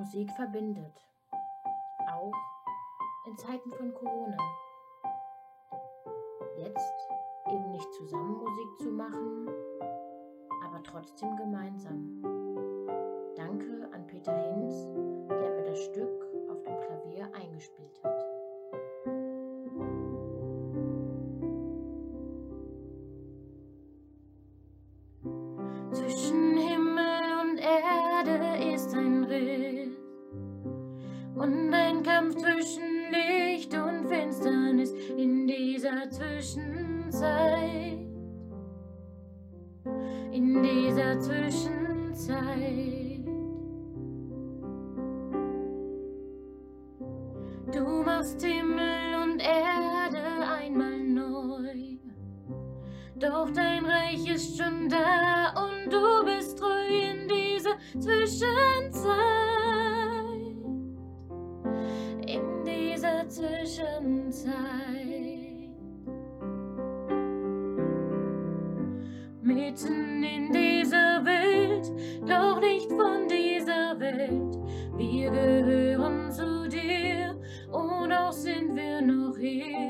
Musik verbindet. Auch in Zeiten von Corona. Jetzt eben nicht zusammen Musik zu machen, aber trotzdem gemeinsam. Danke an Peter Hinz, der mir das Stück auf dem Klavier eingespielt hat. Zwischen Himmel und Erde ist ein Riss und ein Kampf zwischen Licht und Finsternis in dieser Zwischenzeit. In dieser Zwischenzeit. Du machst Himmel und Erde einmal neu. Doch dein Reich ist schon da und du bist treu in dieser Zwischenzeit. Zwischenzeit. Mitten in dieser Welt, doch nicht von dieser Welt. Wir gehören zu dir und auch sind wir noch hier.